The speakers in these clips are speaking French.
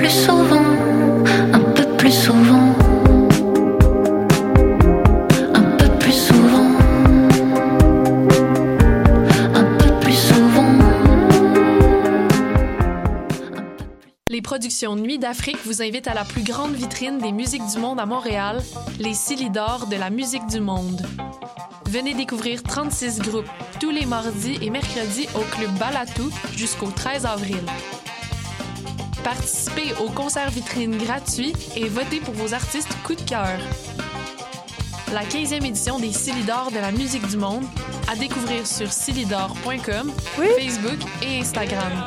un peu plus souvent. Les productions Nuit d'Afrique vous invitent à la plus grande vitrine des musiques du monde à Montréal, les Silidor de la musique du monde. Venez découvrir 36 groupes tous les mardis et mercredis au club Balatou jusqu'au 13 avril. Participez au concert vitrine gratuit et votez pour vos artistes coup de cœur. La 15e édition des Silidor de la musique du monde à découvrir sur silidor.com, Facebook et Instagram.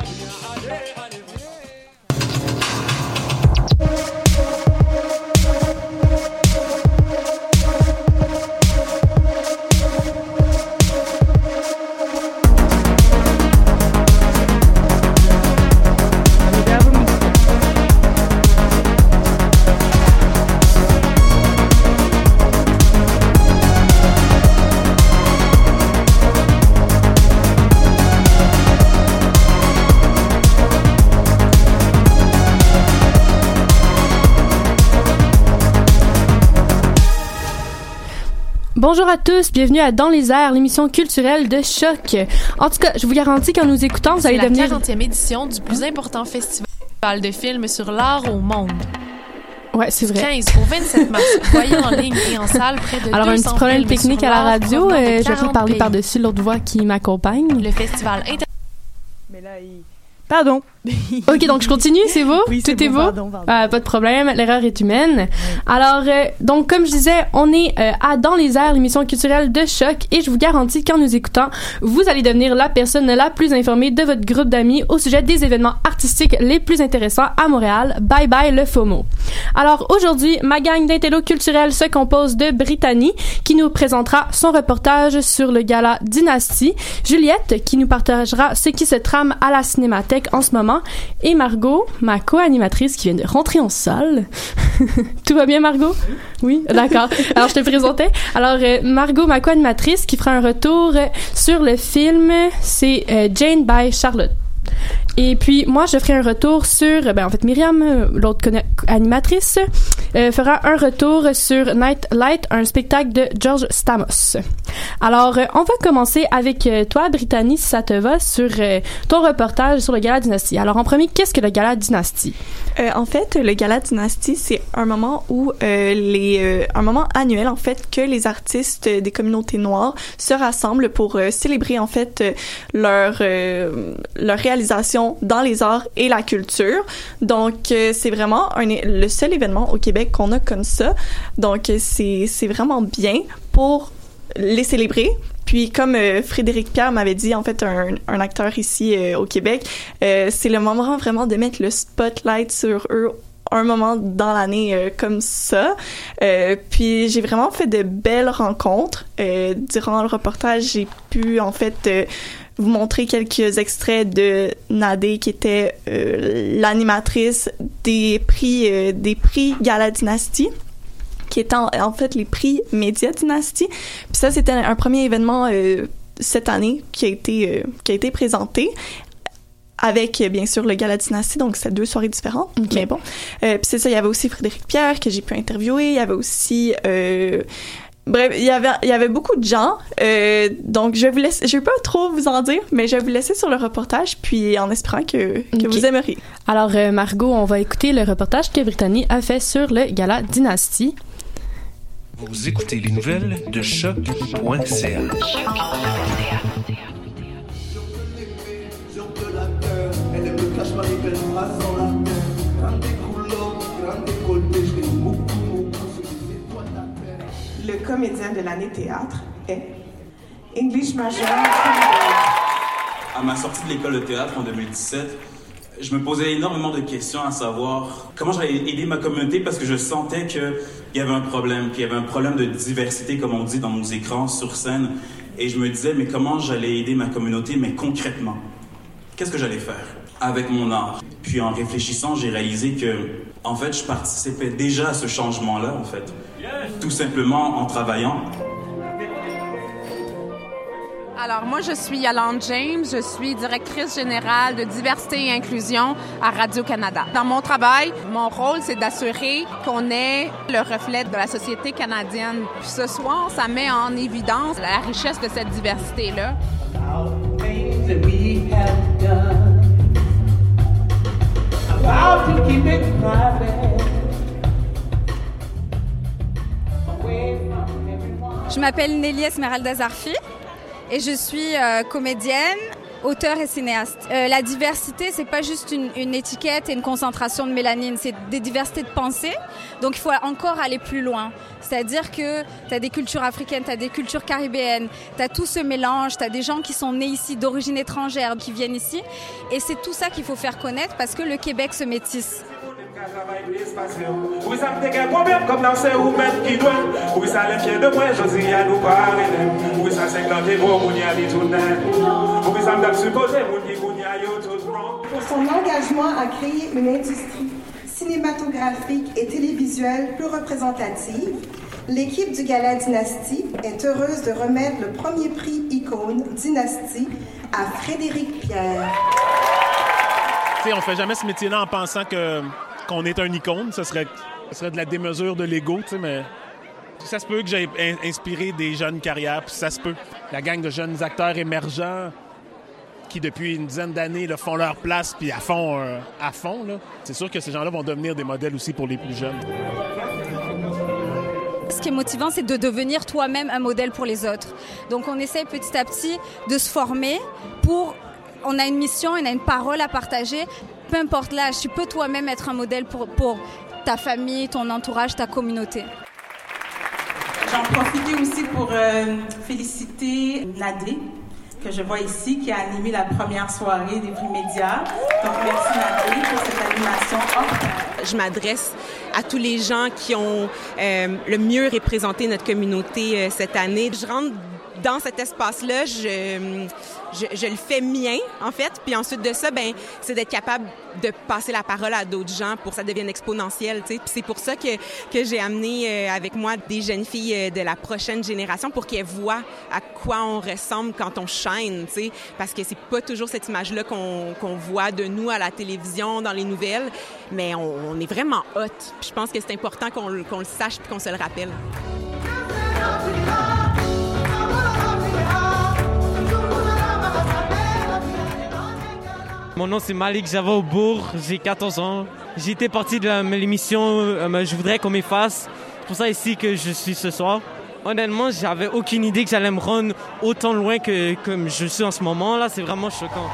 Bonjour à tous, bienvenue à Dans les airs, l'émission culturelle de choc. En tout cas, je vous garantis qu'en nous écoutant, vous C'est allez la devenir 40e édition du plus important festival de films sur l'art au monde. Ouais, c'est vrai. 15 au 27 mars, voyez en ligne et en salle près de Alors un 200 petit problème technique à la radio, euh, je vais 40 parler par-dessus l'autre voix qui m'accompagne. Le festival inter- Mais là, il... Pardon. OK, donc je continue, c'est beau? Oui, Tout est beau pardon, pardon. Ah, pas de problème, l'erreur est humaine. Alors, euh, donc, comme je disais, on est euh, à Dans les airs, l'émission culturelle de choc, et je vous garantis qu'en nous écoutant, vous allez devenir la personne la plus informée de votre groupe d'amis au sujet des événements artistiques les plus intéressants à Montréal. Bye bye le FOMO. Alors, aujourd'hui, ma gang d'intello culturel se compose de Brittany, qui nous présentera son reportage sur le gala Dynasty, Juliette, qui nous partagera ce qui se trame à la Cinémathèque en ce moment, et Margot, ma co-animatrice qui vient de rentrer en salle. Tout va bien, Margot? Oui, d'accord. Alors, je te présentais. Alors, euh, Margot, ma co-animatrice, qui fera un retour euh, sur le film, c'est euh, Jane by Charlotte. Et puis, moi, je ferai un retour sur, ben, en fait, Myriam, euh, l'autre animatrice, euh, fera un retour sur Night Light, un spectacle de George Stamos. Alors, euh, on va commencer avec euh, toi, Brittany, si ça te va, sur euh, ton reportage sur le Gala Dynasty. Alors, en premier, qu'est-ce que le Gala Dynasty? Euh, en fait, le Gala Dynasty, c'est un moment où euh, les, euh, un moment annuel en fait que les artistes des communautés noires se rassemblent pour euh, célébrer en fait euh, leur euh, leur réalisation dans les arts et la culture. Donc euh, c'est vraiment le seul événement au Québec qu'on a comme ça. Donc euh, c'est vraiment bien pour les célébrer. Puis comme euh, Frédéric Pierre m'avait dit, en fait, un, acteur ici au Québec, c'est le moment vraiment de mettre le spotlight sur eux un moment dans l'année comme ça. Puis j'ai vraiment fait de belles rencontres. Durant le reportage, j'ai pu en fait vous montrer quelques extraits de Nadé qui était euh, l'animatrice des prix euh, des prix Gala Dynasty qui étaient en, en fait les prix Média Dynasty. Puis ça c'était un premier événement euh, cette année qui a été euh, qui a été présenté avec bien sûr le Gala Dynasty donc c'est deux soirées différentes mais bon. Euh, puis c'est ça il y avait aussi Frédéric Pierre que j'ai pu interviewer. Il y avait aussi euh, Bref, il y avait il y avait beaucoup de gens, euh, donc je vais vous laisser, je vais pas trop vous en dire, mais je vais vous laisser sur le reportage, puis en espérant que, que vous aimeriez. Alors, euh, Margot, on va écouter le reportage que Brittany a fait sur le Gala Dynasty. Vous écoutez les nouvelles de choc.ca. comédien de l'année théâtre est English Major. À ma sortie de l'école de théâtre en 2017, je me posais énormément de questions à savoir comment j'allais aider ma communauté parce que je sentais qu'il y avait un problème, qu'il y avait un problème de diversité, comme on dit dans nos écrans sur scène. Et je me disais, mais comment j'allais aider ma communauté, mais concrètement? Qu'est-ce que j'allais faire avec mon art? Puis en réfléchissant, j'ai réalisé que, en fait, je participais déjà à ce changement-là, en fait. Tout simplement en travaillant. Alors moi, je suis Yolande James, je suis directrice générale de diversité et inclusion à Radio-Canada. Dans mon travail, mon rôle, c'est d'assurer qu'on ait le reflet de la société canadienne. Puis ce soir, ça met en évidence la richesse de cette diversité-là. things that we have done. I vow to keep it private. Je m'appelle Nelly Esmeralda Zarfi et je suis euh, comédienne, auteure et cinéaste. Euh, la diversité, c'est pas juste une, une étiquette et une concentration de mélanine, c'est des diversités de pensée. Donc il faut encore aller plus loin. C'est-à-dire que tu as des cultures africaines, tu as des cultures caribéennes, tu as tout ce mélange, tu as des gens qui sont nés ici d'origine étrangère, qui viennent ici. Et c'est tout ça qu'il faut faire connaître parce que le Québec se métisse. Oui, ça me dégaine problème comme dans ces roumettes qui doivent. Oui, ça les fiers de moi, je dis à nous parler. Oui, ça c'est quand t'es beau, mon y a dit tout net. Oui, ça me donne supposé, mon y mon y a yo tout wrong. Pour son engagement à créer une industrie cinématographique et télévisuelle plus représentative, l'équipe du Gala Dynastie est heureuse de remettre le premier prix Icône Dynastie à Frédéric Pierre. Tu sais, on fait jamais ce métier-là en pensant que qu'on est un icône. Ce serait, ce serait de la démesure de l'ego, tu sais, mais ça se peut que j'ai in- inspiré des jeunes carrières, puis ça se peut. La gang de jeunes acteurs émergents qui, depuis une dizaine d'années, font leur place, puis à fond, euh, à fond. C'est sûr que ces gens-là vont devenir des modèles aussi pour les plus jeunes. Ce qui est motivant, c'est de devenir toi-même un modèle pour les autres. Donc on essaye petit à petit de se former pour... On a une mission, on a une parole à partager. Peu importe l'âge, tu peux toi-même être un modèle pour, pour ta famille, ton entourage, ta communauté. J'en profitais aussi pour euh, féliciter Nadé, que je vois ici, qui a animé la première soirée des prix médias. Donc, merci Nadé pour cette animation hors. Je m'adresse à tous les gens qui ont euh, le mieux représenté notre communauté euh, cette année. Je rentre dans cet espace-là, je, le fais mien, en fait. Puis ensuite de ça, ben, c'est d'être capable de passer la parole à d'autres gens pour que ça devienne exponentiel, tu sais. Puis c'est pour ça que, que j'ai amené euh, avec moi des jeunes filles euh, de la prochaine génération pour qu'elles voient à quoi on ressemble quand on shine, tu sais. Parce que c'est pas toujours cette image-là qu'on voit de nous à la télévision, dans les nouvelles, mais on, est vraiment hot. Puis je pense que c'est important qu'on le sache puis qu'on se le rappelle. Mon nom c'est Malik Javaobourg, j'ai 14 ans. J'étais parti de l'émission euh, Je voudrais qu'on m'efface. C'est pour ça ici que je suis ce soir. Honnêtement, j'avais aucune idée que j'allais me rendre autant loin que je suis en ce moment là. C'est vraiment choquant.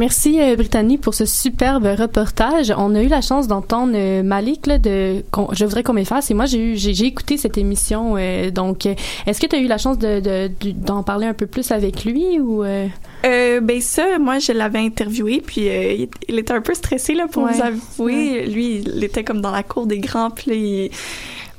Merci euh, Brittany pour ce superbe reportage. On a eu la chance d'entendre euh, Malik là, de je voudrais qu'on m'efface et moi j'ai eu j'ai j'ai écouté cette émission euh, donc est-ce que tu as eu la chance de de- de- d'en parler un peu plus avec lui ou euh? Euh, ben ça, moi, je l'avais interviewé, puis euh, il, il était un peu stressé, là, pour Ouais. vous avouer. Lui, il était comme dans la cour des grands, puis là, il...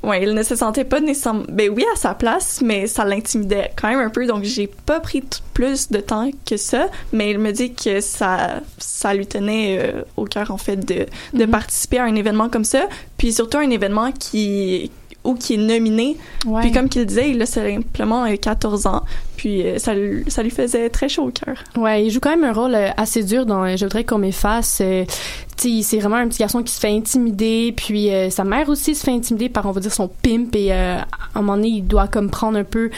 Ouais, il ne se sentait pas nécessairement... Ben oui, à sa place, mais ça l'intimidait quand même un peu, donc j'ai pas pris plus de temps que ça, mais il me dit que ça, ça lui tenait euh, au cœur, en fait, de, de participer à un événement comme ça, puis surtout un événement qui ou qui est nominé. Ouais. Puis comme qu'il disait, il a simplement euh, 14 ans, puis euh, ça, lui- faisait très chaud au cœur. Ouais, il joue quand même un rôle euh, assez dur dans euh, Je voudrais qu'on m'efface. C'est vraiment un petit garçon qui se fait intimider, puis sa mère aussi se fait intimider par, on va dire, son pimp, et à un moment donné, il doit comme prendre un peu...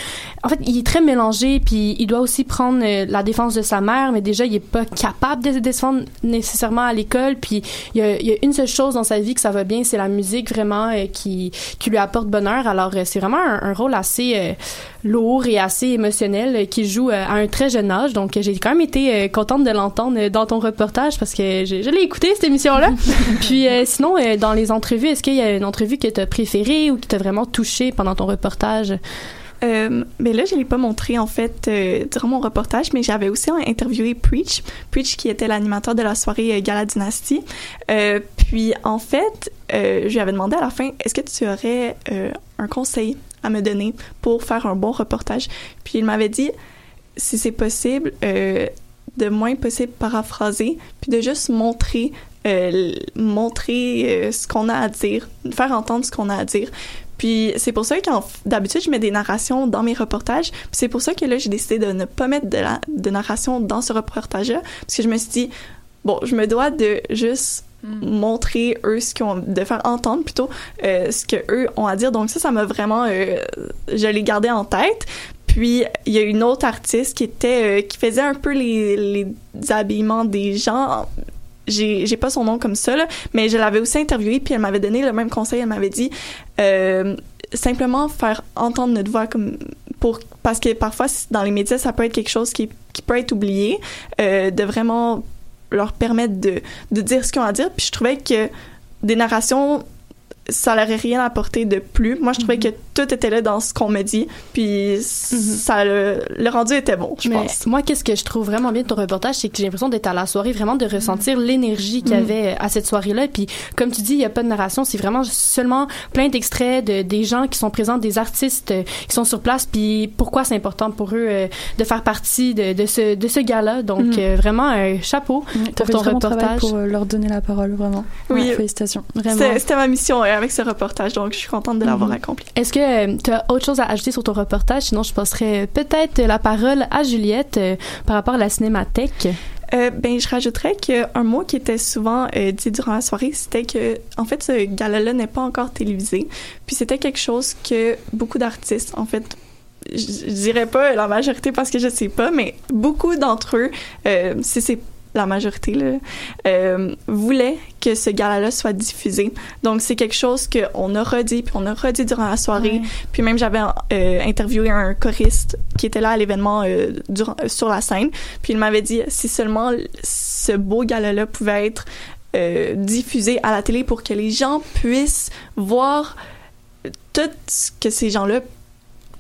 En fait, il est très mélangé, puis il doit aussi prendre la défense de sa mère, mais déjà, il est pas capable de se défendre nécessairement à l'école, puis il y a, une seule chose dans sa vie que ça va bien, c'est la musique, vraiment, qui, lui apporte bonheur. Alors, c'est vraiment un, un rôle assez... lourd et assez émotionnel qu'il joue euh, à un très jeune âge. Donc, j'ai quand même été euh, contente de l'entendre euh, dans ton reportage parce que je, je l'ai écouté, cette émission-là. Puis, euh, sinon, euh, dans les entrevues, est-ce qu'il y a une entrevue que tu as préférée ou qui t'a vraiment touché pendant ton reportage? Euh, mais là, je l'ai pas montré en fait euh, durant mon reportage, mais j'avais aussi interviewé Preach, Preach qui était l'animateur de la soirée euh, Gala Dynasty. Puis en fait, je lui avais demandé à la fin, est-ce que tu aurais un conseil à me donner pour faire un bon reportage Puis il m'avait dit, si c'est possible, euh, de moins possible paraphraser, puis de juste montrer euh, montrer euh, ce qu'on a à dire, faire entendre ce qu'on a à dire. Puis c'est pour ça que d'habitude je mets des narrations dans mes reportages. Puis c'est pour ça que là j'ai décidé de ne pas mettre de, de narration dans ce reportage-là parce que je me suis dit bon je me dois de juste montrer eux ce qu'ils ont de faire entendre plutôt euh, ce que eux ont à dire. Donc ça ça m'a vraiment euh, je l'ai gardé en tête. Puis il y a une autre artiste qui était euh, qui faisait un peu les, les habillements des gens j'ai j'ai pas son nom comme ça là, mais je l'avais aussi interviewée puis elle m'avait donné le même conseil elle m'avait dit simplement faire entendre notre voix comme pour parce que parfois dans les médias ça peut être quelque chose qui qui peut être oublié de vraiment leur permettre de de dire ce qu'ils ont à dire. Puis je trouvais que des narrations ça n'aurait rien apporté de plus. Moi, je trouvais que tout était là dans ce qu'on me dit, puis ça le, le rendu était bon, je Mais pense. moi, qu'est-ce que je trouve vraiment bien de ton reportage, c'est que j'ai l'impression d'être à la soirée, vraiment de ressentir l'énergie qu'il y avait à cette soirée-là. Puis, comme tu dis, il n'y a pas de narration, c'est vraiment seulement plein d'extraits de des gens qui sont présents, des artistes euh, qui sont sur place. Puis, pourquoi c'est important pour eux euh, de faire partie de, de ce de ce gala. Donc, Mm. euh, vraiment un chapeau pour ton reportage. pour leur donner la parole, vraiment. Oui. Ouais, félicitations. C'était c'était ma mission avec ce reportage, donc je suis contente de l'avoir Mhm. accompli. Est-ce que tu as autre chose à ajouter sur ton reportage? Sinon, je passerai peut-être la parole à Juliette euh, par rapport à la cinémathèque. Euh, ben, je rajouterais qu'un mot qui était souvent euh, dit durant la soirée, c'était que, en fait, ce gala-là n'est pas encore télévisé. Puis c'était quelque chose que beaucoup d'artistes, en fait, je je dirais pas la majorité parce que je sais pas, mais beaucoup d'entre eux, euh, si c'est la majorité, là, euh, voulaient que ce gala-là soit diffusé. Donc, c'est quelque chose qu'on a redit, puis on a redit durant la soirée. Puis même, j'avais euh, interviewé un choriste qui était là à l'événement euh, sur la scène. Puis il m'avait dit, si seulement ce beau gala-là pouvait être diffusé à la télé pour que les gens puissent voir tout ce que ces gens-là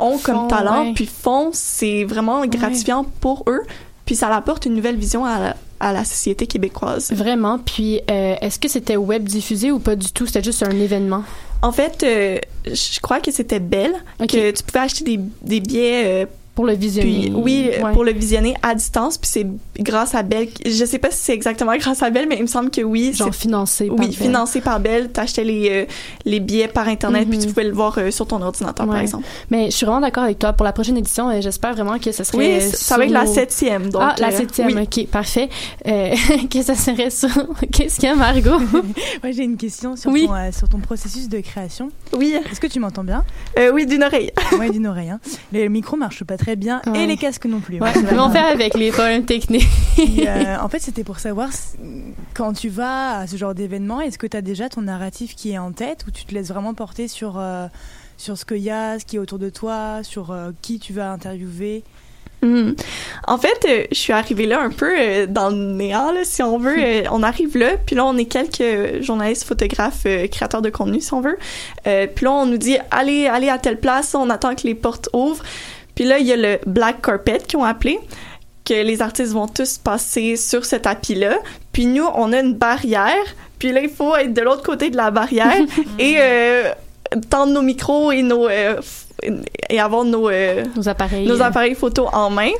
ont comme talent, ouais. puis font, c'est vraiment gratifiant pour eux. Puis ça apporte une nouvelle vision à la, à la société québécoise. Vraiment. Puis, euh, est-ce que c'était web diffusé ou pas du tout? C'était juste un événement? En fait, euh, je crois que c'était Belle, que tu pouvais acheter des, des billets euh, pour le visionner. Puis, oui, Ouais. pour le visionner à distance. Puis c'est grâce à Belle. Je sais pas si c'est exactement grâce à Belle, mais il me semble que oui. Genre c'est- financé par Oui, Bell. financé par Belle. T'achetais les, euh, les billets par Internet, puis Mhm. tu pouvais le voir euh, sur ton ordinateur, par exemple. Mais je suis vraiment d'accord avec toi. Pour la prochaine édition, euh, j'espère vraiment que ce serait. Oui, ça va être la septième, donc, ah, la euh, septième, oui. ok, parfait. Euh, que ça serait sur. Qu'est-ce qu'il y a, Margot? Ouais, j'ai une question sur, Oui. ton, euh, sur ton processus de création. Oui. Est-ce que tu m'entends bien? Euh, Oui, d'une oreille. Oui, d'une oreille. hein. Le micro marche pas très bien Ouais. et les casques non plus. Ouais, bien. fait avec les problèmes techniques. Euh, en fait, c'était pour savoir quand tu vas à ce genre d'événement, est-ce que tu as déjà ton narratif qui est en tête ou tu te laisses vraiment porter sur, euh, sur ce qu'il y a, ce qui est autour de toi, sur euh, qui tu vas interviewer? Mhm. En fait, euh, je suis arrivée là un peu euh, dans le néant, là, si on veut. Euh, on arrive là, puis là, on est quelques journalistes, photographes, créateurs de contenu, si on veut. Puis là, on nous dit, allez, allez à telle place, on attend que les portes ouvrent. Puis là, il y a le Black Carpet qui ont appelé, que les artistes vont tous passer sur ce tapis-là. Puis nous, on a une barrière, puis là, il faut être de l'autre côté de la barrière et euh, tendre nos micros et nos... euh, et avoir nos, euh, nos appareils. nos appareils photo en main.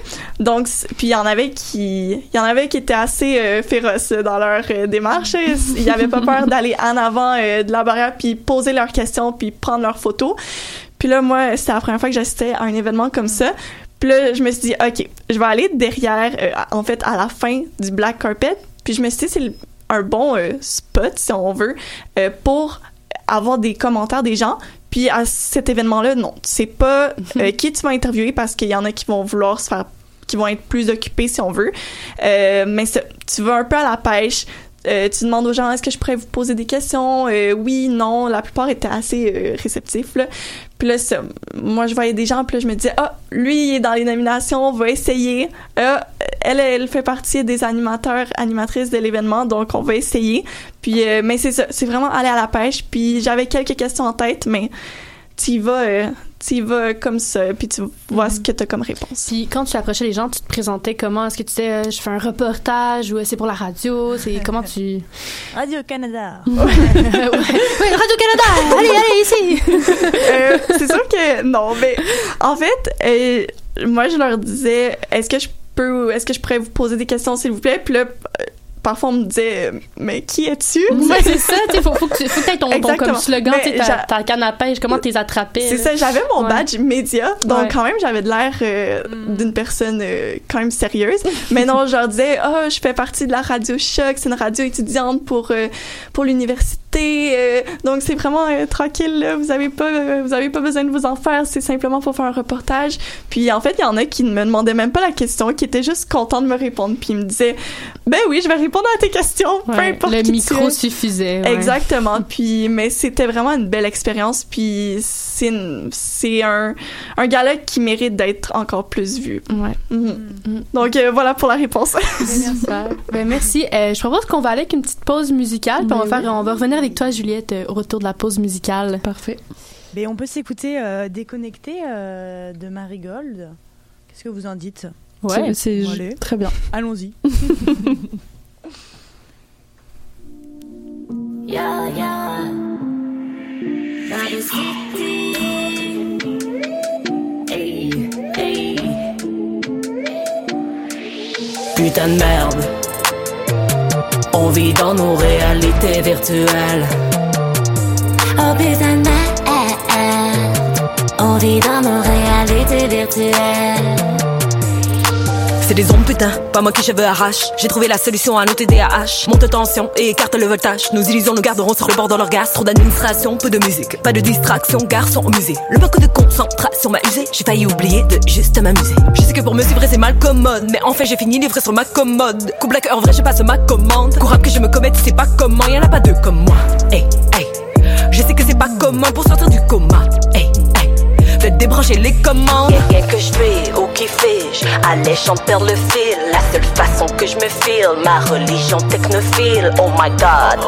Donc puis il y en avait qui il y en avait qui étaient assez euh, féroces dans leur euh, démarche. Ils y avaient pas peur d'aller en avant euh, de la barrière puis poser leurs questions puis prendre leurs photos puis là moi c'était la première fois que j'assistais à un événement comme ça. Puis là je me suis dit ok je vais aller derrière euh, en fait à la fin du black carpet. Puis je me suis dit c'est un bon euh, spot si on veut euh, pour avoir des commentaires des gens. Puis à cet événement-là, non, c'est pas euh, qui tu vas interviewer parce qu'il y en a qui vont vouloir se faire, qui vont être plus occupés si on veut. Mais tu vas un peu à la pêche. Euh, tu demandes aux gens est-ce que je pourrais vous poser des questions? Euh, oui non. La plupart étaient assez euh, réceptifs là puis là c'est- moi je voyais des gens puis là je me disais ah lui il est dans les nominations on va essayer. Ah, elle elle fait partie des animateurs animatrices de l'événement donc on va essayer. Puis euh, mais c'est ça c'est vraiment aller à la pêche. Puis j'avais quelques questions en tête mais tu y vas, euh, tu vas comme ça, puis tu vois ce que tu as comme réponse. Puis quand tu approchais les gens, tu te présentais comment? Est-ce que tu disais, euh, je fais un reportage ou euh, c'est pour la radio? C'est comment tu... Radio-Canada. ouais, Radio-Canada! Allez, allez, ici! Euh, c'est sûr que non, mais en fait, euh, moi je leur disais, est-ce que je peux, est-ce que je pourrais vous poser des questions s'il vous plaît? Puis là, euh, parfois on me disait, mais qui es-tu? Ouais, c'est ça, tu faut, faut que tu faut ton, ton comme slogan, tu ta, ta canne à pêche, comment t'es attrapé. C'est ça, j'avais mon Ouais. badge média, donc Ouais. quand même j'avais de l'air euh, d'une personne euh, quand même sérieuse. Mais non, je leur disais, oh, je fais partie de la radio Choc, c'est une radio étudiante pour euh, pour l'université, donc c'est vraiment tranquille, là, vous avez pas vous avez pas besoin de vous en faire, c'est simplement pour faire un reportage. Puis en fait, il y en a qui ne me demandaient même pas la question, qui étaient juste contents de me répondre, puis ils me disaient, ben oui, je vais répondre à tes questions, peu importe le qui tu micro es. suffisait. ouais. Exactement. Puis, mais c'était vraiment une belle expérience. Puis, c'est une- c'est un, un gala qui mérite d'être encore plus vu. Ouais. Mhm. Donc, euh, voilà pour la réponse. Super. Ben, merci. Euh, je propose qu'on va aller avec une petite pause musicale, puis on va, Ben on va revenir avec toi, Juliette, euh, au retour de la pause musicale. Parfait. Mais on peut s'écouter euh, Déconnecté euh, de Marigold. Qu'est-ce que vous en dites? Ouais. c'est très bien. Allons-y. Putain de merde. On vit dans nos réalités virtuelles. Oh putain de merde. On vit dans nos réalités virtuelles. C'est des ondes putain, pas moi qui cheveux arrache. J'ai trouvé la solution à nos TDAH. Monte tension et écarte le voltage. Nos illusions nous garderont sur le bord de leur gaz. Trop d'administration, peu de musique, pas de distraction. Garçon au musée. Le manque de concentration m'a usé. J'ai failli oublier de juste m'amuser. Je sais que pour me suivre c'est mal commode, mais en fait j'ai fini livré sur ma commode. Coup black en vrai je passe ma commande. Courable que je me commette, sais pas comment. Y'en a pas deux comme moi. Hey, De débrancher les commandes. Y'a que je fais ou qui fais-je Alléchant perdre le fil. La seule façon que je me file. Ma religion technophile. Oh my god.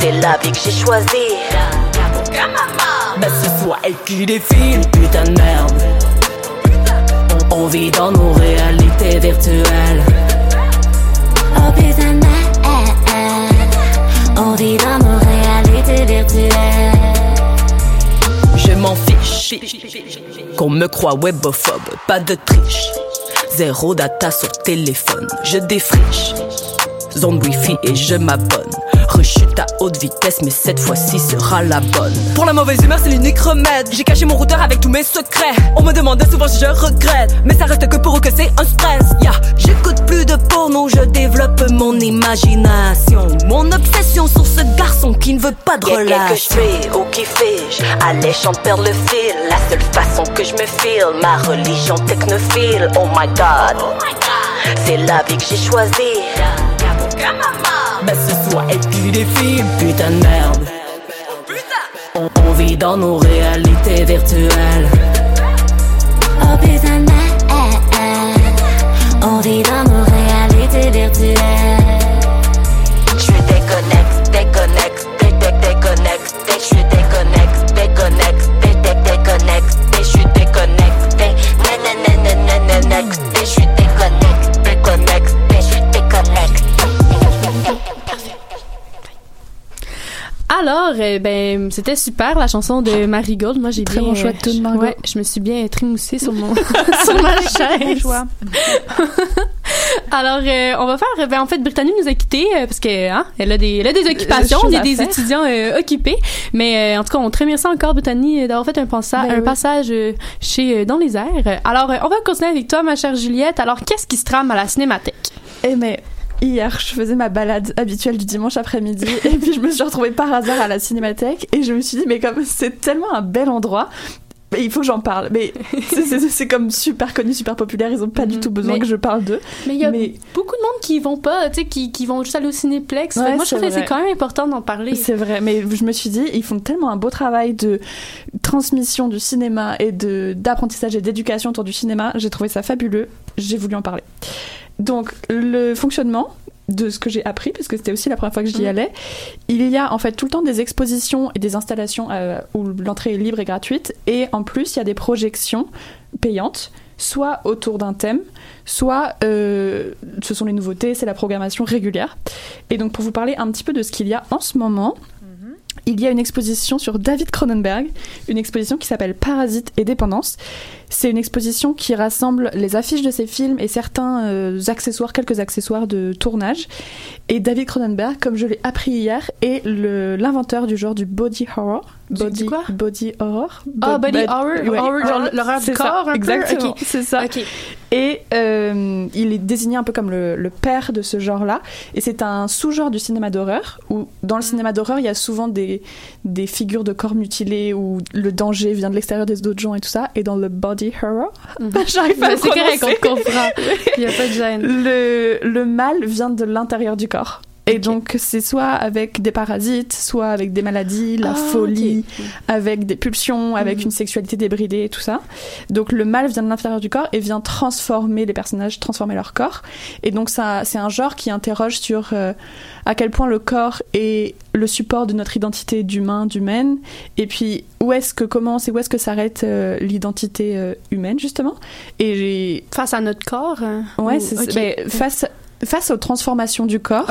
C'est la vie que j'ai choisie. Ben ce soit elle qui défile. Putain de merde. On, on vit dans nos réalités virtuelles. Oh putain de merde. On vit dans nos réalités virtuelles. M'en fiche. Qu'on me croit webophobe, pas de triche. Zéro data sur téléphone, je défriche. Zone wifi et je m'abonne. Rechute à haute vitesse, mais cette fois-ci sera la bonne. Pour la mauvaise humeur, c'est l'unique remède. J'ai caché mon routeur avec tous mes secrets. On me demande souvent si je regrette, mais ça reste que pour eux que c'est un stress. Ya, j'écoute plus de porno, je développe mon imagination. Mon obsession sur ce garçon qui ne veut pas de Y'a quelque relâche. fais ou qui fais-je? Alléchant perdre le fil. La seule façon que je me file. Ma religion technophile. Oh my god. C'est la vie que j'ai choisie. Ben ce soit elle qui défile. Putain de merde. On, on vit dans nos réalités virtuelles. Oh putain de merde. On vit dans c'était super la chanson de Marigold. Moi, j'ai Très bien. bon choix de tune, Margot. Ouais, je me suis bien trimoussée sur mon sur ma chaise. choix. Alors, euh, on va faire. Ben, en fait, Brittany nous a quittés euh, parce que hein, elle a des, elle a des occupations, est à des étudiants euh, occupés. Mais euh, en tout cas, on te remercie encore, Brittany, euh, d'avoir fait un, pensa- Ben un oui. passage euh, chez euh, dans les airs. Alors, euh, on va continuer avec toi, ma chère Juliette. Alors, qu'est-ce qui se trame à la Cinémathèque? Eh mais hier, je faisais ma balade habituelle du dimanche après-midi et puis je me suis retrouvée par hasard à la cinémathèque et je me suis dit mais comme c'est tellement un bel endroit. mais il faut que j'en parle. Mais c'est- comme super connu, super populaire. Ils ont pas du tout besoin Mais- que je parle d'eux. Mais il y a beaucoup de monde qui vont pas, tu sais, qui, qui vont juste aller au cinéplex. Ouais, moi, je trouve que c'est quand même important d'en parler. C'est vrai, mais je me suis dit, ils font tellement un beau travail de transmission du cinéma et de d'apprentissage et d'éducation autour du cinéma. J'ai trouvé ça fabuleux. J'ai voulu en parler. Donc, le fonctionnement, de ce que j'ai appris, parce que c'était aussi la première fois que j'y Mhm. allais, il y a en fait tout le temps des expositions et des installations euh, où l'entrée est libre et gratuite, et en plus il y a des projections payantes, soit autour d'un thème, soit euh, ce sont les nouveautés, c'est la programmation régulière. Et donc pour vous parler un petit peu de ce qu'il y a en ce moment, il y a une exposition sur David Cronenberg, une exposition qui s'appelle Parasite et dépendance. C'est une exposition qui rassemble les affiches de ses films et certains euh, accessoires, quelques accessoires de tournage. Et David Cronenberg, comme je l'ai appris hier, est l'inventeur du genre du body horror. Body, du quoi? body horror. Ah, Bo- body horror, ouais. horror, genre l'horreur du C'est ça, corps un peu? Exactement, c'est ça. Et euh, il est désigné un peu comme le, le père de ce genre-là. Et c'est un sous-genre du cinéma d'horreur, où dans le cinéma d'horreur, il y a souvent des, des figures de corps mutilés, où le danger vient de l'extérieur des autres gens et tout ça. Et dans le body horror, j'arrive pas à c'est correct, on comprend. Il y a pas de gêne. Le, le mal vient de l'intérieur du corps. Et donc, c'est soit avec des parasites, soit avec des maladies, la Ah, folie, avec des pulsions, avec une sexualité débridée et tout ça. Donc, le mal vient de l'intérieur du corps et vient transformer les personnages, transformer leur corps. Et donc, ça, c'est un genre qui interroge sur euh, à quel point le corps est le support de notre identité d'humain, d'humaine. Et puis, où est-ce que commence et où est-ce que s'arrête euh, l'identité euh, humaine, justement? Et face à notre corps. hein? Ouais, Ou- mais face face aux transformations du corps.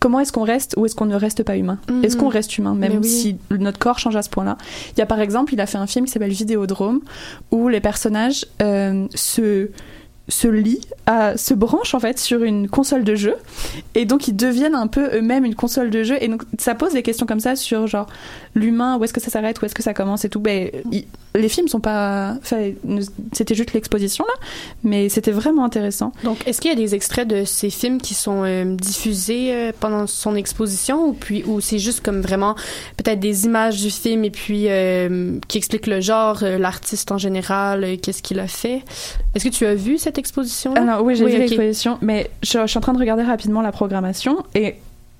Comment est-ce qu'on reste ou est-ce qu'on ne reste pas humain? Mhm. Est-ce qu'on reste humain même oui. si notre corps change à ce point-là? Il y a par exemple, il a fait un film qui s'appelle Vidéodrome où les personnages euh, se se lient, à, se branchent en fait sur une console de jeu. Et donc ils deviennent un peu eux-mêmes une console de jeu. Et donc ça pose des questions comme ça sur genre l'humain où est-ce que ça s'arrête où est-ce que ça commence et tout. Ben les films sont pas c'était juste l'exposition là. Mais c'était vraiment intéressant. Donc, est-ce qu'il y a des extraits de ces films qui sont euh, diffusés euh, pendant son exposition ou puis ou c'est juste comme vraiment peut-être des images du film et puis euh, qui expliquent le genre, l'artiste en général, qu'est-ce qu'il a fait? Est-ce que tu as vu cette exposition là Alors oui, j'ai vu ok. l'exposition, mais je, je suis en train de regarder rapidement la programmation et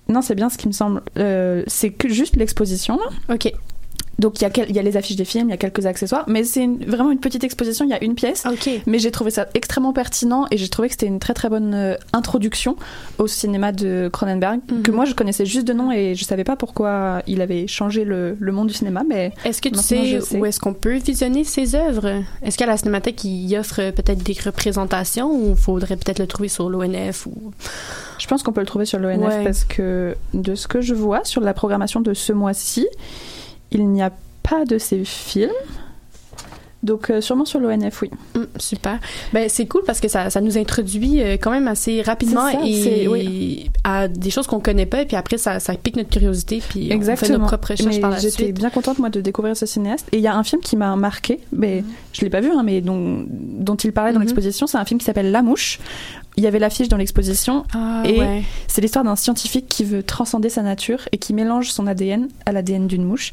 non, c'est bien ce qui me semble. Euh, c'est que juste l'exposition là. Ok. Donc il y, a y les affiches des films, il y a quelques accessoires, mais c'est vraiment une petite exposition, il y a une pièce. Mais j'ai trouvé ça extrêmement pertinent et j'ai trouvé que c'était une très très bonne euh, introduction au cinéma de Cronenberg, Mhm. que moi je connaissais juste de nom et je savais pas pourquoi il avait changé le, le monde du cinéma, mais Est-ce que tu sais, où est-ce qu'on peut visionner ses œuvres? Est-ce qu'à la Cinémathèque il offre euh, peut-être des représentations ou faudrait peut-être le trouver sur l'ONF ou? Je pense qu'on peut le trouver sur l'ONF Ouais. parce que de ce que je vois sur la programmation de ce mois-ci, il n'y a pas de ces films. Donc euh, sûrement sur l'ONF, oui. Mm, super. Ben, c'est cool parce que ça, ça nous introduit euh, quand même assez rapidement C'est ça, et c'est- oui. à des choses qu'on connaît pas et puis après ça, ça pique notre curiosité puis on fait Exactement. nos propres recherches Mais par la J'étais suite. bien contente moi de découvrir ce cinéaste. Et il y a un film qui m'a marqué, mais Mhm. je l'ai pas vu, hein, mais dont, dont il parlait dans l'exposition. C'est un film qui s'appelle La Mouche. Il y avait l'affiche dans l'exposition Ah, et ouais. c'est l'histoire d'un scientifique qui veut transcender sa nature et qui mélange son ADN à l'ADN d'une mouche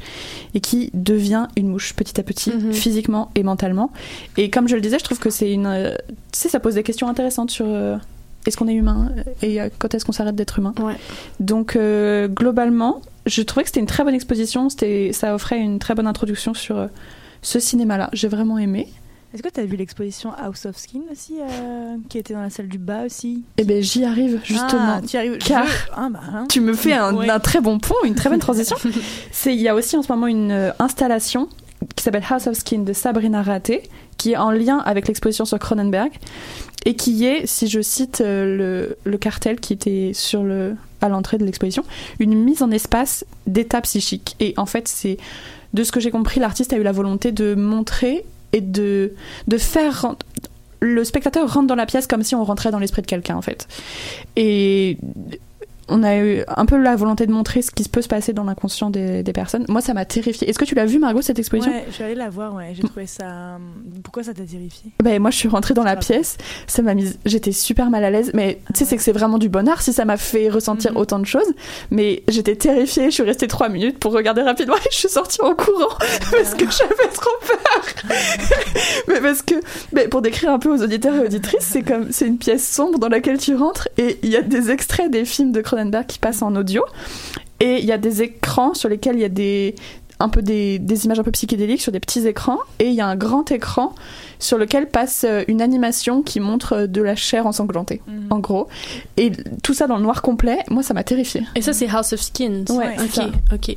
et qui devient une mouche petit à petit, Mhm. physiquement et mentalement. Et comme je le disais, je trouve que c'est une, euh, tu sais, ça pose des questions intéressantes sur euh, est-ce qu'on est humain et euh, quand est-ce qu'on s'arrête d'être humain. Donc euh, globalement, je trouvais que c'était une très bonne exposition. C'était, ça offrait une très bonne introduction sur ce cinéma-là. J'ai vraiment aimé. Est-ce que tu as vu l'exposition House of Skin aussi, euh, qui était dans la salle du bas aussi Eh ben j'y arrive justement. Ah, tu y arrives. Car Je- Ah, bah, hein. tu me fais un, Ouais. un très bon pont, une très bonne transition. C'est il y a aussi en ce moment une euh, installation qui s'appelle House of Skin de Sabrina Raté, qui est en lien avec l'exposition sur Cronenberg et qui est, si je cite euh, le, le cartel qui était sur le à l'entrée de l'exposition, une mise en espace d'état psychique. Et en fait, c'est de ce que j'ai compris, l'artiste a eu la volonté de montrer et de de faire le spectateur rentre dans la pièce comme si on rentrait dans l'esprit de quelqu'un en fait. On a eu un peu la volonté de montrer ce qui peut se passer dans l'inconscient des, des personnes. Moi, ça m'a terrifiée. Est-ce que tu l'as vu, Margot, cette exposition Ouais, je suis allée la voir, ouais. J'ai trouvé ça. euh, Pourquoi ça t'a terrifié Ben, moi, je suis rentrée dans la pièce. Ça m'a mise. J'étais super mal à l'aise. Mais tu sais, c'est que c'est vraiment du bonheur si ça m'a fait ressentir autant de choses. Mais j'étais terrifiée. Je suis restée trois minutes pour regarder rapidement et je suis sortie en courant parce que j'avais trop peur. mais parce que, mais pour décrire un peu aux auditeurs et auditrices, c'est comme c'est une pièce sombre dans laquelle tu rentres et il y a des extraits des films de Cronenberg qui passent en audio. Et il y a des écrans sur lesquels il y a des un peu des, des images un peu psychédéliques sur des petits écrans et il y a un grand écran sur lequel passe euh, une animation qui montre euh, de la chair ensanglantée, Mhm. en gros. Et tout ça dans le noir complet, moi ça m'a terrifiée. Et ça, c'est House of Skins. Ouais, ok, ça. ok. Ouais,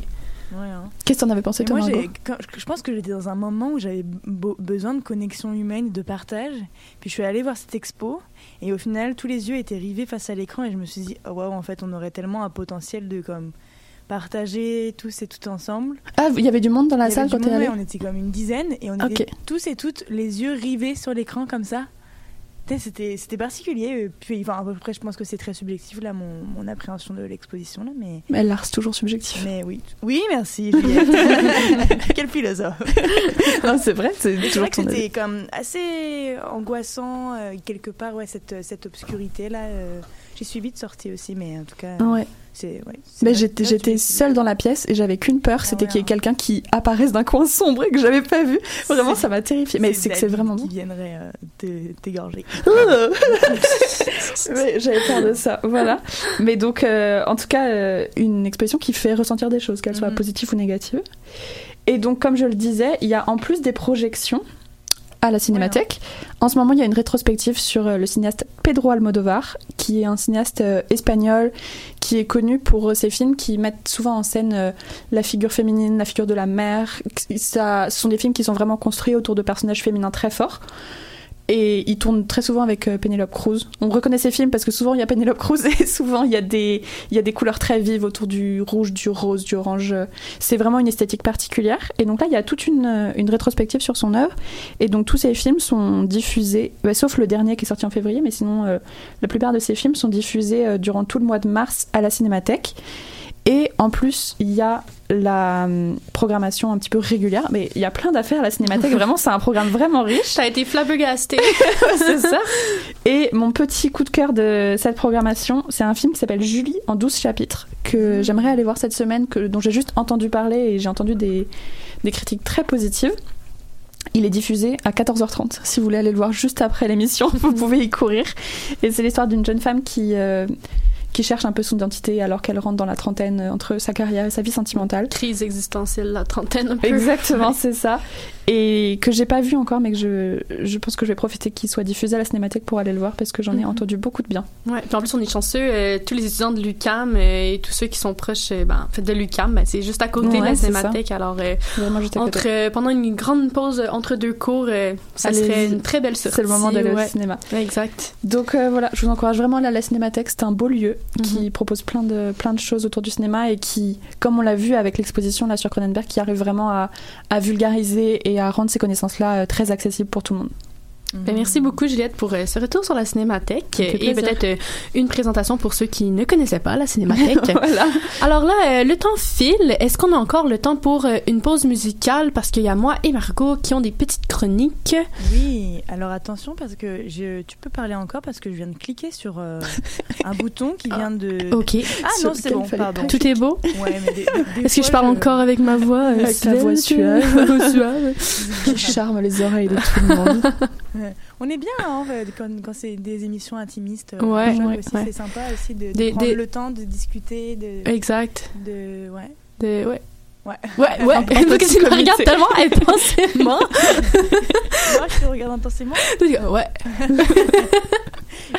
hein. Qu'est-ce que t'en avais pensé, toi, moi, quand- je pense que j'étais dans un moment où j'avais besoin de connexion humaine, de partage. Puis je suis allée voir cette expo et au final, tous les yeux étaient rivés face à l'écran et je me suis dit, oh, waouh, en fait, on aurait tellement un potentiel de comme partager tous et tout ensemble. Ah, il y avait du monde dans la salle avait quand allée ouais, On était comme une dizaine et on Ok. était tous et toutes les yeux rivés sur l'écran comme ça. C'était c'était particulier. Puis, enfin, à peu près, je pense que c'est très subjectif là, mon, mon appréhension de l'exposition là, mais. Mais l'art, c'est toujours subjectif. Mais oui, oui, merci. Quel philosophe. non, c'est vrai, c'est toujours vrai que c'était comme assez angoissant euh, quelque part, ouais, cette, cette obscurité là. euh, J'y suis vite sortie aussi, mais en tout cas, Ouais. C'est ouais. Mais j'étais, j'étais seule dans la pièce et j'avais qu'une peur, Ah c'était qu'il y ait quelqu'un qui apparaisse d'un coin sombre et que j'avais pas vu. Vraiment, ça m'a terrifiée. Mais c'est que c'est vraiment qui viendrait euh, t'égorger. Ouais, j'avais peur de ça, voilà. Mais donc, euh, en tout cas, euh, une exposition qui fait ressentir des choses, qu'elles soient Mhm. positives ou négatives. Et donc, comme je le disais, il y a en plus des projections à la Cinémathèque. En ce moment, il y a une rétrospective sur euh, le cinéaste Pedro Almodovar, qui est un cinéaste euh, espagnol qui est connu pour euh, ses films qui mettent souvent en scène la figure féminine, la figure de la mère. Ça, ce sont des films qui sont vraiment construits autour de personnages féminins très forts. Et il tourne très souvent avec euh, Penelope Cruz. On reconnaît ces films parce que souvent il y a Penelope Cruz et souvent il y a des il y a des couleurs très vives autour du rouge, du rose, du orange. C'est vraiment une esthétique particulière. Et donc là il y a toute une, euh, une rétrospective sur son œuvre. Et donc tous ces films sont diffusés, bah, sauf le dernier qui est sorti en février, mais sinon euh, la plupart de ces films sont diffusés euh, durant tout le mois de mars à la Cinémathèque. Et en plus, il y a la hum, programmation un petit peu régulière, mais il y a plein d'affaires à la Cinémathèque. Vraiment, c'est un programme vraiment riche. T'as été flabbergastée. c'est ça. Et mon petit coup de cœur de cette programmation, c'est un film qui s'appelle Julie en 12 chapitres, que j'aimerais aller voir cette semaine, que, dont j'ai juste entendu parler et j'ai entendu des, des critiques très positives. Il est diffusé à 14h30. Si vous voulez aller le voir juste après l'émission, vous pouvez y courir. Et c'est l'histoire d'une jeune femme qui, euh, qui cherche un peu son identité alors qu'elle rentre dans la trentaine euh, entre sa carrière et sa vie sentimentale. Crise existentielle, la trentaine un peu. Exactement, c'est ça. Et que j'ai pas vu encore, mais que je, je pense que je vais profiter qu'il soit diffusé à la Cinémathèque pour aller le voir parce que j'en ai Mhm. entendu beaucoup de bien. Ouais, puis en plus on est chanceux, euh, tous les étudiants de l'UCAM euh, et tous ceux qui sont proches euh, ben, en fait, de l'UCAM, ben, c'est juste à côté de la cinémathèque. Alors Vraiment entre pendant une grande pause entre deux cours, ça Allez-y. serait une très belle sortie. C'est le moment d'aller ouais. au cinéma. Exact. Donc voilà, je vous encourage vraiment à aller à la Cinémathèque. C'est un beau lieu Mhm. qui propose plein de, plein de choses autour du cinéma et qui, comme on l'a vu avec l'exposition là sur Cronenberg, qui arrive vraiment à, à vulgariser et à rendre ces connaissances-là euh, très accessibles pour tout le monde. Ben, merci beaucoup Juliette pour euh, ce retour sur la cinémathèque et peut-être euh, une présentation pour ceux qui ne connaissaient pas la cinémathèque. Voilà. Alors là, euh, le temps file. Est-ce qu'on a encore le temps pour euh, une pause musicale? Parce qu'il y a moi et Margot qui ont des petites chroniques. Oui, alors attention parce que je, tu peux parler encore parce que je viens de cliquer sur euh, un bouton qui vient de. Ok. Ah Sur non, c'est bon, pardon. Tout est beau? Ouais, mais des- des Est-ce que je parle encore avec ma voix euh, Avec ta voix suave. suave. qui charme les oreilles de tout le monde. On est bien hein, fait, quand, quand c'est des émissions intimistes. euh, Ouais, ouais, c'est sympa aussi de, de Des- prendre des- le temps de discuter, de. Exact. de ouais. De, ouais. Ouais. Ouais, ouais. Que tu me comité. regardes tellement intensément. Moi, je te regarde intensément. ouais.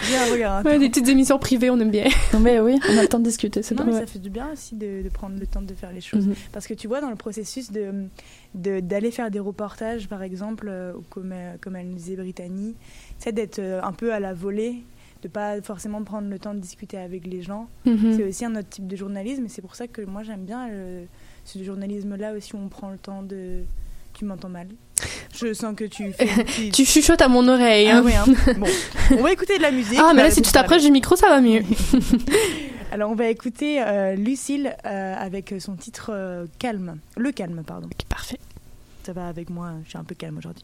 J'ai un regard Ouais, des petites émissions privées, on aime bien. Non, mais oui, on a le temps de discuter, c'est Non, bon. mais ça fait du bien aussi de, de prendre le temps de faire les choses. Mhm. Parce que tu vois, dans le processus de de- d'aller faire des reportages, par exemple, euh, ou comme, euh, comme elle nous disait Brittany, c'est d'être euh, un peu à la volée, de pas forcément prendre le temps de discuter avec les gens. Mhm. C'est aussi un autre type de journalisme, et c'est pour ça que moi j'aime bien le- ce journalisme-là aussi où on prend le temps de. Tu m'entends mal Je sens que tu fais. une petite- Tu chuchotes à mon oreille. Ah hein. oui, hein. Bon, on va écouter de la musique. Ah, mais là, si tu t'approches du micro, ça va mieux. Alors, on va écouter euh, Lucille euh, avec son titre euh, Calme. Le calme, pardon. parfait. Ça va avec moi, je suis un peu calme aujourd'hui.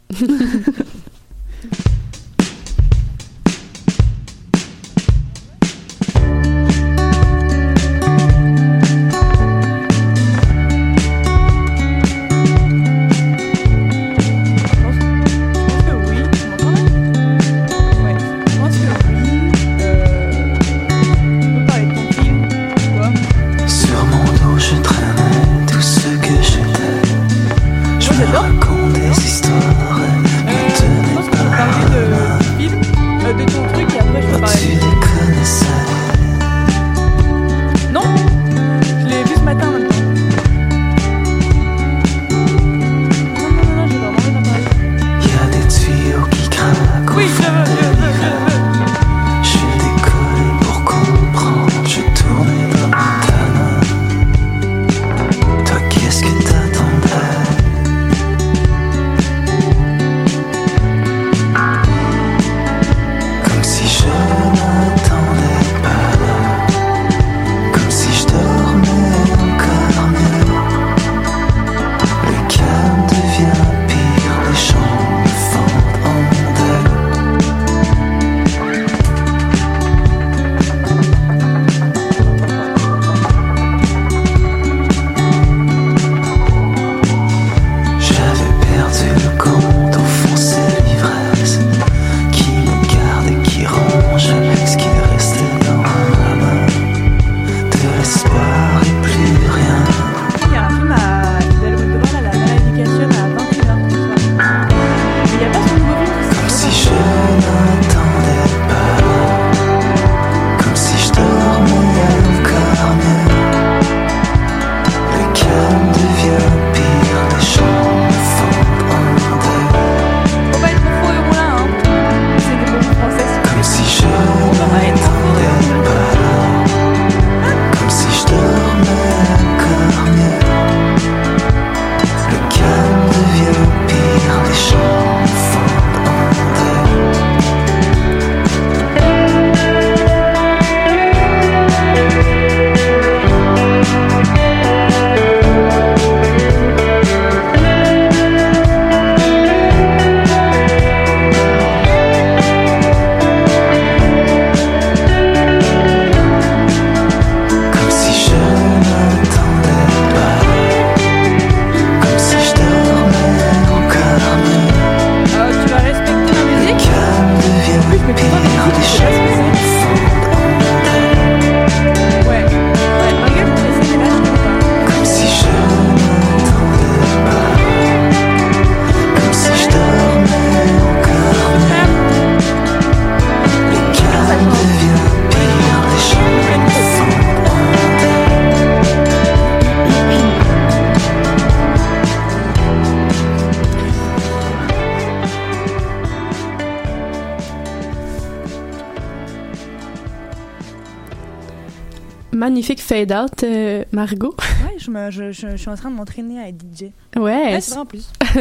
Euh, Margot. Ouais, je, me, je, je, je suis en train de m'entraîner à être DJ. Ouais. c'est vrai en plus.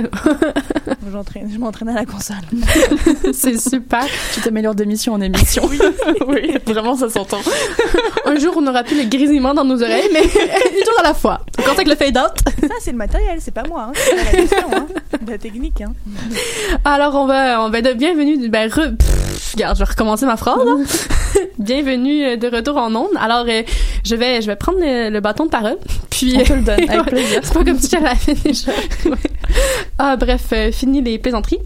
Je m'entraîne à la console. c'est super. Tu t'améliores d'émission en émission. Oui, oui, vraiment, ça s'entend. Un jour, on n'aura plus le grésillement dans nos oreilles, mais une jour à la fois. On commence avec le fade-out. Ça, c'est le matériel, c'est pas moi. Hein. C'est pas la question, hein. La technique. Hein. Alors, on va, on va de bienvenue. Ben, re- pff, regarde, je vais recommencer ma phrase. hein. bienvenue euh, de retour en ondes. Alors, euh, je vais, je vais prendre le, le bâton de parole. Puis, On te le donne, avec plaisir. C'est pas comme si j'avais fait déjà. Ouais. Ah, bref, euh, fini les plaisanteries.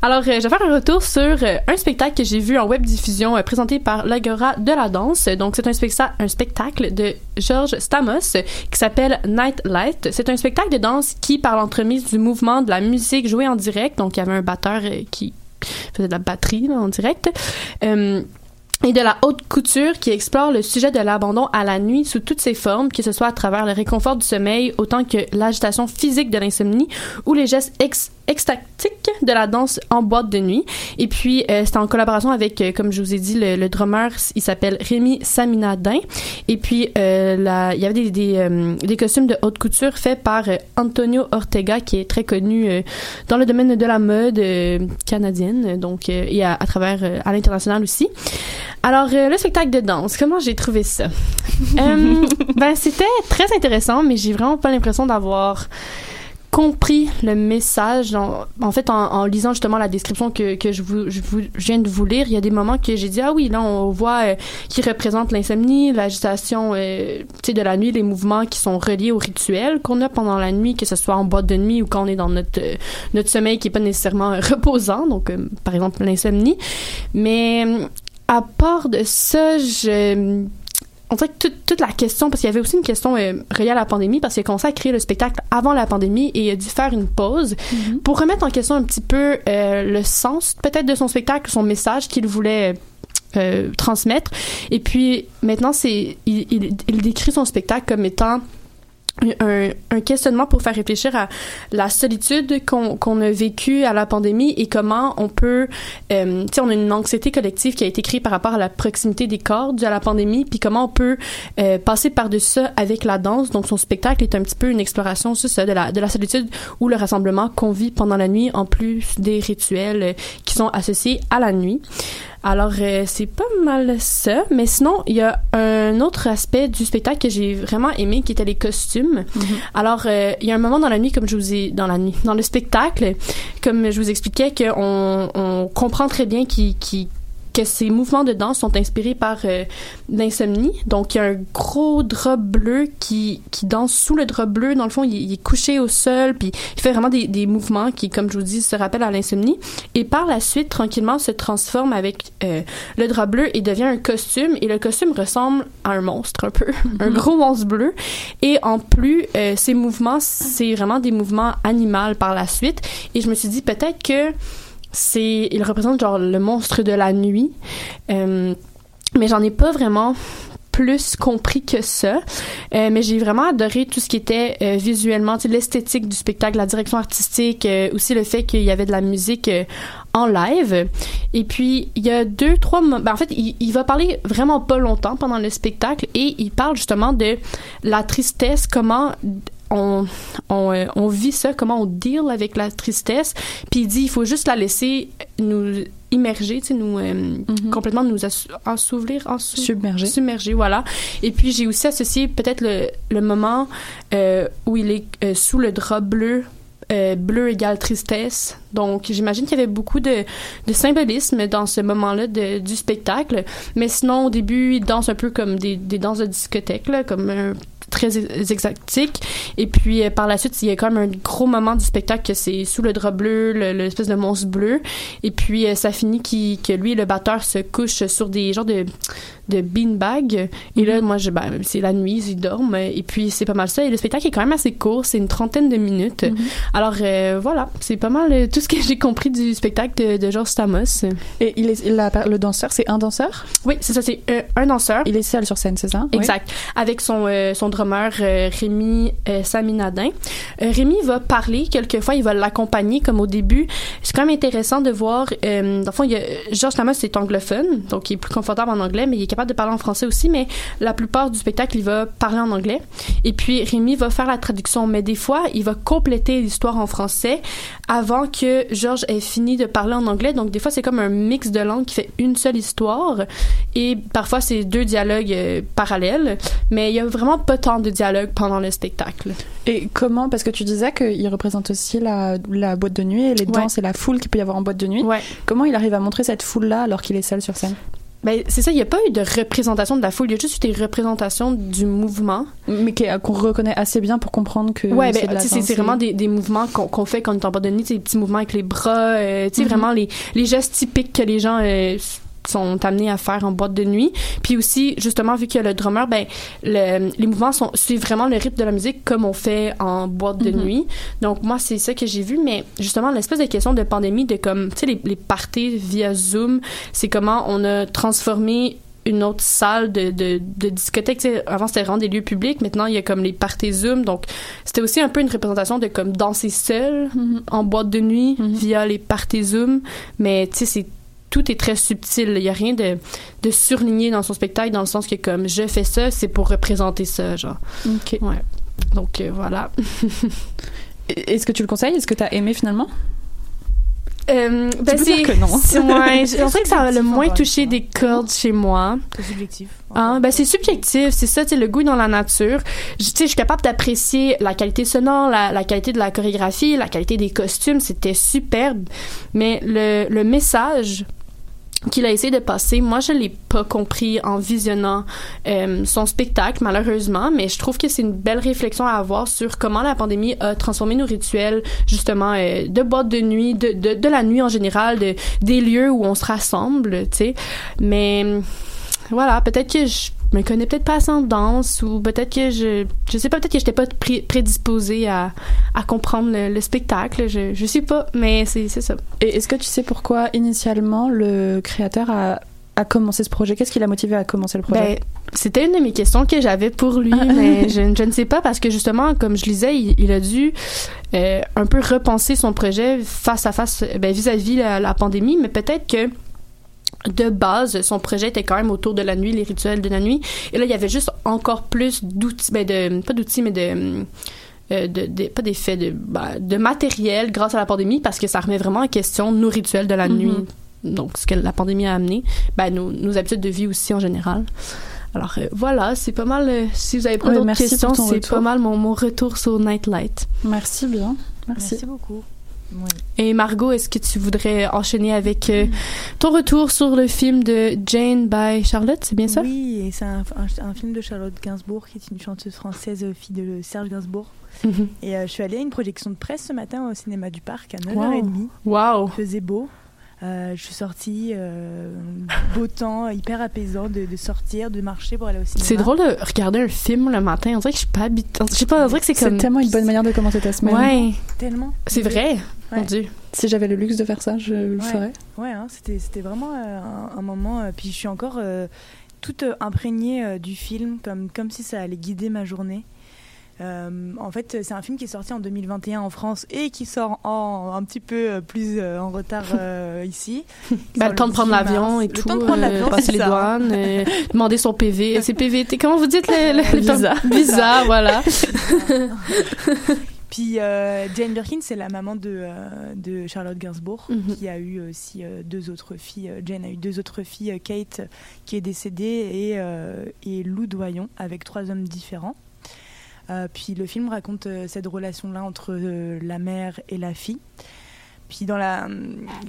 Alors, euh, je vais faire un retour sur un spectacle que j'ai vu en web diffusion présenté par l'Agora de la danse. Donc, c'est un, specta- un spectacle de Georges Stamos qui s'appelle Night Light. C'est un spectacle de danse qui, par l'entremise du mouvement de la musique jouée en direct, donc il y avait un batteur qui faisait de la batterie en direct. Euh, et de la haute couture qui explore le sujet de l'abandon à la nuit sous toutes ses formes, que ce soit à travers le réconfort du sommeil autant que l'agitation physique de l'insomnie ou les gestes ex extatiques de la danse en boîte de nuit. Et puis, euh, c'est en collaboration avec, euh, comme je vous ai dit, le, drummer, il s'appelle Rémi Saminadin. Et puis, euh, il y avait euh, des costumes de haute couture faits par Antonio Ortega, qui est très connu dans le domaine de la mode canadienne, donc, et à, à travers, à l'international aussi. Alors, le spectacle de danse, comment j'ai trouvé ça? Ben, c'était très intéressant, mais j'ai vraiment pas l'impression d'avoir compris le message. En, en fait, en, en lisant justement la description que, que je, vous, je, vous- je viens de vous lire, il y a des moments que j'ai dit, ah oui, là, on voit euh, qui représente l'insomnie, l'agitation euh, de la nuit, les mouvements qui sont reliés au rituel qu'on a pendant la nuit, que ce soit en boîte de nuit ou quand on est dans notre, euh, notre sommeil qui est pas nécessairement reposant, donc euh, par exemple l'insomnie. Mais à part de ça, je on dirait que toute, toute la question, parce qu'il y avait aussi une question euh, reliée à la pandémie, parce qu'il a commencé à créer le spectacle avant la pandémie et il a dû faire une pause pour remettre en question un petit peu euh, le sens peut-être de son spectacle, son message qu'il voulait euh, transmettre. Et puis maintenant, c'est il, il, il décrit son spectacle comme étant un, un questionnement pour faire réfléchir à la solitude qu'on qu'on a vécue à la pandémie et comment on peut, euh, tu sais, on a une anxiété collective qui a été créée par rapport à la proximité des corps due à la pandémie, puis comment on peut euh, passer par-dessus ça avec la danse. Donc son spectacle est un petit peu une exploration sur ça de la de la solitude ou le rassemblement qu'on vit pendant la nuit en plus des rituels euh, qui sont associés à la nuit. Alors, euh, c'est pas mal ça. Mais sinon, il y a un autre aspect du spectacle que j'ai vraiment aimé, qui était les costumes. Alors, euh, il y a un moment dans la nuit, comme je vous ai... Dans la nuit, dans le spectacle, comme je vous expliquais, qu'on on comprend très bien qu'il qu'il- que ces mouvements de danse sont inspirés par euh, l'insomnie. Donc, il y a un gros drap bleu qui, qui danse sous le drap bleu. Dans le fond, il, il est couché au sol, puis il fait vraiment des, des mouvements qui, comme je vous dis, se rappellent à l'insomnie. Et par la suite, tranquillement, se transforme avec euh, le drap bleu et devient un costume. Et le costume ressemble à un monstre, un peu. un gros monstre bleu. Et en plus, euh, ces mouvements, c'est vraiment des mouvements animaux par la suite. Et je me suis dit, peut-être que c'est il représente genre le monstre de la nuit. Euh, mais j'en ai pas vraiment plus compris que ça. Euh, mais j'ai vraiment adoré tout ce qui était euh, visuellement l'esthétique du spectacle la direction artistique euh, aussi le fait qu'il y avait de la musique en live et puis il y a deux trois ben, en fait il, il va parler vraiment pas longtemps pendant le spectacle et il parle justement de la tristesse comment on, on, euh, on vit ça, comment on deal avec la tristesse. Puis il dit, il faut juste la laisser nous immerger, tu sais, nous euh, complètement nous assou- assouvir, assou- Submerger. submerger, voilà. Et puis j'ai aussi associé peut-être le, le moment euh, où il est euh, sous le drap bleu. Euh, bleu égale tristesse. Donc, j'imagine qu'il y avait beaucoup de, de symbolisme dans ce moment-là du spectacle. Mais sinon, au début, il danse un peu comme des, des danses de discothèque, là, comme un très exotique. Et puis, euh, par la suite, il y a quand même un gros moment du spectacle que c'est sous le drap bleu, le- l'espèce de monstre bleu. Et puis, euh, ça finit qui, que lui, le batteur, se couche sur des genres de, de beanbag. Et là, moi, je, ben, c'est la nuit, ils dorment. Et puis, c'est pas mal ça. Et le spectacle est quand même assez court, c'est une trentaine de minutes. Alors, euh, voilà, c'est pas mal tout ce que j'ai compris du spectacle de, de Georges Stamos. Et il est, la- le danseur, c'est un danseur? Oui, c'est ça, c'est un danseur. Il est seul sur scène, c'est ça? Exact. Avec son, euh, son euh, Rémi euh, Saminadin. Euh, Rémi va parler quelquefois, il va l'accompagner comme au début. C'est quand même intéressant de voir. Dans le fond, Georges Thomas c'est anglophone, donc il est plus confortable en anglais, mais il est capable de parler en français aussi. Mais la plupart du spectacle, il va parler en anglais. Et puis Rémi va faire la traduction, mais des fois, il va compléter l'histoire en français avant que Georges ait fini de parler en anglais. Donc des fois, c'est comme un mix de langues qui fait une seule histoire. Et parfois, c'est deux dialogues parallèles. Mais il y a vraiment pas tant de dialogues pendant le spectacle. Et comment Parce que tu disais qu'il représente aussi la, la boîte de nuit et les Ouais. danses et la foule qu'il peut y avoir en boîte de nuit. Comment il arrive à montrer cette foule-là alors qu'il est seul sur scène? Ben, c'est ça, il n'y a pas eu de représentation de la foule, il y a juste eu des représentations du mouvement. Mais qu'on reconnaît assez bien pour comprendre que Ouais, c'est ben, c'est vraiment des, des mouvements qu'on fait quand on est en bas de nuit, des petits mouvements avec les bras, euh, tu sais, Mhm. vraiment les, les gestes typiques que les gens euh, sont amenés à faire en boîte de nuit. Puis aussi, justement, vu qu'il y a le drummer, ben, le- les mouvements sont, suivent vraiment le rythme de la musique comme on fait en boîte de Mhm. nuit. Donc, moi, c'est ça que j'ai vu, mais justement, l'espèce de question de pandémie, de comme, tu sais, les, les parties via Zoom, c'est comment on a transformé une autre salle de, de, de discothèque. Avant, c'était vraiment des lieux publics. Maintenant, il y a comme les parties Zoom. Donc, c'était aussi un peu une représentation de comme danser seul en boîte de nuit via les parties Zoom. Mais, tu sais, c'est tout est très subtil. Il y a rien de, de surligné dans son spectacle dans le sens que comme je fais ça, c'est pour représenter ça, genre. Ok. Ouais. Donc, euh, voilà. Est-ce que tu le conseilles? Est-ce que tu as aimé finalement? Euh, ben, peux c'est dire que non. c'est- ouais, je pense que ça a le moins touché des cordes chez moi. C'est subjectif. Ah, ben c'est subjectif, c'est ça, tu le goût dans la nature. Je- Tu sais, je suis capable d'apprécier la qualité sonore, la, la qualité de la chorégraphie, la qualité des costumes, c'était superbe. Mais le, le message qu'il a essayé de passer, moi je l'ai pas compris en visionnant euh, son spectacle malheureusement, mais je trouve que c'est une belle réflexion à avoir sur comment la pandémie a transformé nos rituels justement euh, de boîte de nuit, de, de, de la nuit en général, de, des lieux où on se rassemble, tu sais. Mais voilà, peut-être que je me connais peut-être pas assez en danse ou peut-être que je je sais pas peut-être que j'étais pas pré- prédisposée à, à comprendre le, le spectacle. Je je sais pas mais c'est c'est ça. Et est-ce que tu sais pourquoi initialement le créateur a à commencer ce projet? Qu'est-ce qui l'a motivé à commencer le projet? Ben, c'était une de mes questions que j'avais pour lui, mais je, je ne sais pas parce que justement, comme je lisais, il, il a dû euh, un peu repenser son projet face à face, ben, vis-à-vis la, la pandémie, mais peut-être que de base, son projet était quand même autour de la nuit, les rituels de la nuit. Et là, il y avait juste encore plus d'outils, ben de, pas d'outils, mais de, euh, de, de- pas d'effets, de, ben, de matériel grâce à la pandémie parce que ça remet vraiment en question nos rituels de la Mhm. nuit. Donc, ce que la pandémie a amené, ben, nos, nos habitudes de vie aussi en général. Alors euh, voilà, c'est pas mal. euh, si vous avez pas Ouais, d'autres questions, c'est pas mal mon, mon retour sur Nightlight. Merci bien. Merci. Merci beaucoup. Oui. Et Margot, est-ce que tu voudrais enchaîner avec euh, ton retour sur le film de Jane by Charlotte, c'est bien ça? Oui, c'est un, un- un film de Charlotte Gainsbourg, qui est une chanteuse française, euh, fille de Serge Gainsbourg. Mhm. Et euh, je suis allée à une projection de presse ce matin au cinéma du Parc à 9h30. Wow. Il faisait beau. Euh, je suis sortie, euh, beau temps, hyper apaisant de, de sortir, de marcher pour aller au cinéma. C'est drôle de regarder un film le matin. On dirait que je suis pas habituée. Je sais pas, on dirait que c'est C'est comme. tellement une bonne manière de commencer ta semaine. Ouais. Tellement. C'est vrai. Mon. Dieu. Si j'avais le luxe de faire ça, je le Ouais. ferais. Ouais, hein, c'était, c'était vraiment euh, un, un moment. euh, puis je suis encore euh, toute euh, imprégnée euh, du film, comme, comme si ça allait guider ma journée. Euh, en fait, c'est un film qui est sorti en 2021 en France et qui sort en, un petit peu euh, plus euh, en retard euh, ici. Sort le temps de prendre 18 l'avion et Le tout. temps de prendre euh, l'avion, passer les ça. douanes, euh, demander son PV. C'est PVT. Comment vous dites le, le, le Visa. voilà. Puis euh, Jane Birkin, c'est la maman de, euh, de Charlotte Gainsbourg, Mhm. qui a eu aussi euh, deux autres filles. Jane a eu deux autres filles, Kate, qui est décédée, et, euh, et Lou Doyon, avec trois hommes différents. Euh, puis le film raconte euh, cette relation-là entre euh, la mère et la fille. Puis dans la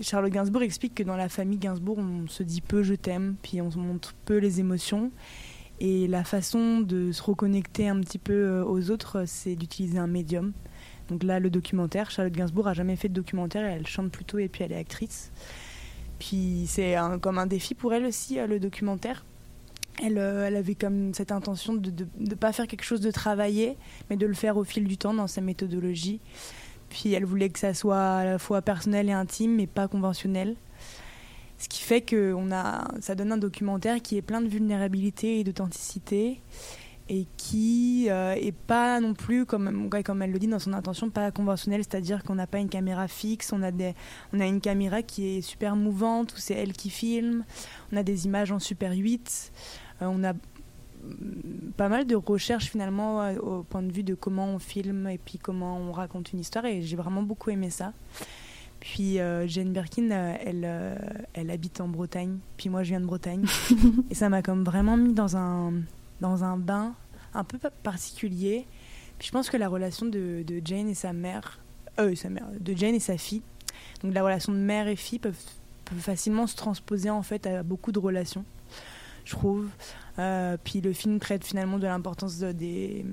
Charlotte Gainsbourg explique que dans la famille Gainsbourg, on se dit peu je t'aime, puis on se montre peu les émotions. Et la façon de se reconnecter un petit peu aux autres, c'est d'utiliser un médium. Donc là, le documentaire, Charlotte Gainsbourg a jamais fait de documentaire, elle chante plutôt et puis elle est actrice. Puis c'est comme un défi pour elle aussi, le documentaire. Elle, euh, elle avait comme cette intention de ne pas faire quelque chose de travaillé, mais de le faire au fil du temps dans sa méthodologie. Puis elle voulait que ça soit à la fois personnel et intime, mais pas conventionnel. Ce qui fait que on a, ça donne un documentaire qui est plein de vulnérabilité et d'authenticité et qui euh, est pas non plus, comme, comme elle le dit dans son intention, pas conventionnel, c'est-à-dire qu'on n'a pas une caméra fixe, on a, des, on a une caméra qui est super mouvante, où c'est elle qui filme, on a des images en super 8, euh, on a pas mal de recherches finalement euh, au point de vue de comment on filme et puis comment on raconte une histoire et j'ai vraiment beaucoup aimé ça. Puis euh, Jane Birkin, euh, elle, euh, elle habite en Bretagne, puis moi je viens de Bretagne. et ça m'a comme vraiment mis dans un, dans un bain un peu pa- particulier. Puis je pense que la relation de, Jane et sa mère, euh, sa mère, de Jane et sa fille, donc la relation de mère et fille peuvent, peuvent facilement se transposer en fait à beaucoup de relations, je trouve. Euh, puis le film traite finalement de l'importance de- des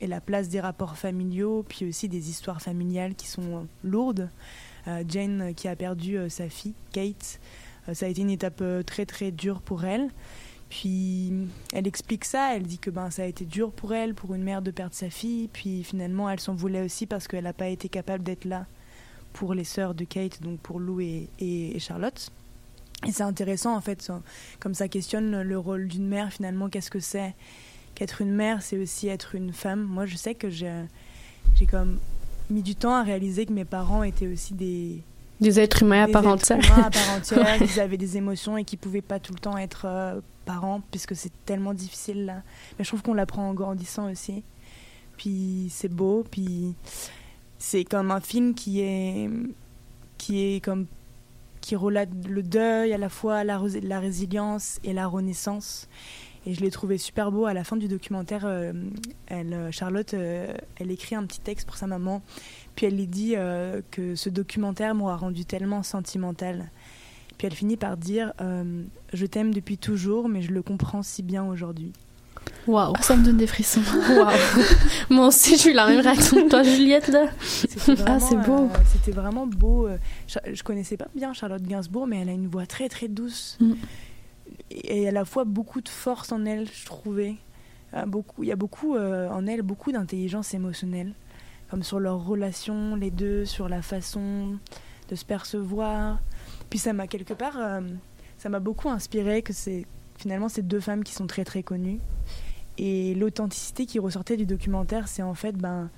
et la place des rapports familiaux, puis aussi des histoires familiales qui sont lourdes. Euh, Jane qui a perdu euh, sa fille, Kate, ça a été une étape très très dure pour elle. Puis elle explique ça, elle dit que ben, ça a été dur pour elle, pour une mère de perdre sa fille, puis finalement elle s'en voulait aussi parce qu'elle n'a pas été capable d'être là pour les sœurs de Kate, donc pour Lou et, Charlotte. Et c'est intéressant en fait, comme ça questionne le rôle d'une mère finalement, qu'est-ce que c'est qu'être une mère, c'est aussi être une femme. Moi je sais que j'ai j'ai comme mis du temps à réaliser que mes parents étaient aussi des, Des êtres humains à des part êtres entière. humains à part entière, qu'ils avaient des émotions et qui pouvaient pas tout le temps être euh, parents, puisque c'est tellement difficile là. Mais je trouve qu'on l'apprend en grandissant aussi. Puis c'est beau, puis c'est comme un film qui est qui est comme qui relate le deuil à la fois la résilience et la renaissance. Et je l'ai trouvé super beau. À la fin du documentaire, euh, elle, euh, Charlotte, euh, elle écrit un petit texte pour sa maman. Puis elle lui dit euh, que ce documentaire m'aura rendu tellement sentimentale. Puis elle finit par dire euh, Je t'aime depuis toujours, mais je le comprends si bien aujourd'hui. Waouh. Ah, ça me donne des frissons. Waouh. Moi aussi, j'ai eu la même réaction que toi, Juliette, là. C'était Ah, c'est vraiment, beau. euh, C'était vraiment beau. Je connaissais pas bien Charlotte Gainsbourg, mais elle a une voix très très douce. Mm. Et à la fois beaucoup de force en elle, je trouvais. Euh, beaucoup, il y a beaucoup euh, en elle, beaucoup d'intelligence émotionnelle. Comme sur leur relation, les deux, sur la façon de se percevoir. Puis ça m'a quelque part. euh, ça ça m'a beaucoup inspiré que c'est finalement ces deux femmes qui sont très très connues. Et l'authenticité qui ressortait du documentaire, c'est en fait, ben,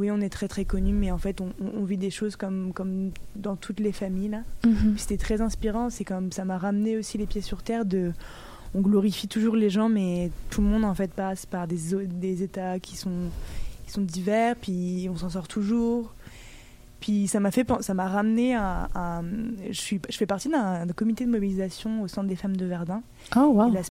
oui, on est très très connus, mais en fait, on, vit des choses comme, comme dans toutes les familles. là. Mhm. C'était très inspirant. C'est comme ça m'a ramené aussi les pieds sur terre. De, on glorifie toujours les gens, mais tout le monde en fait passe par des, des états qui sont, qui sont divers, puis on s'en sort toujours. Puis ça m'a fait, ça m'a ramené à, à- je suis, je fais partie d'un comité de mobilisation au centre des femmes de Verdun. Oh wow.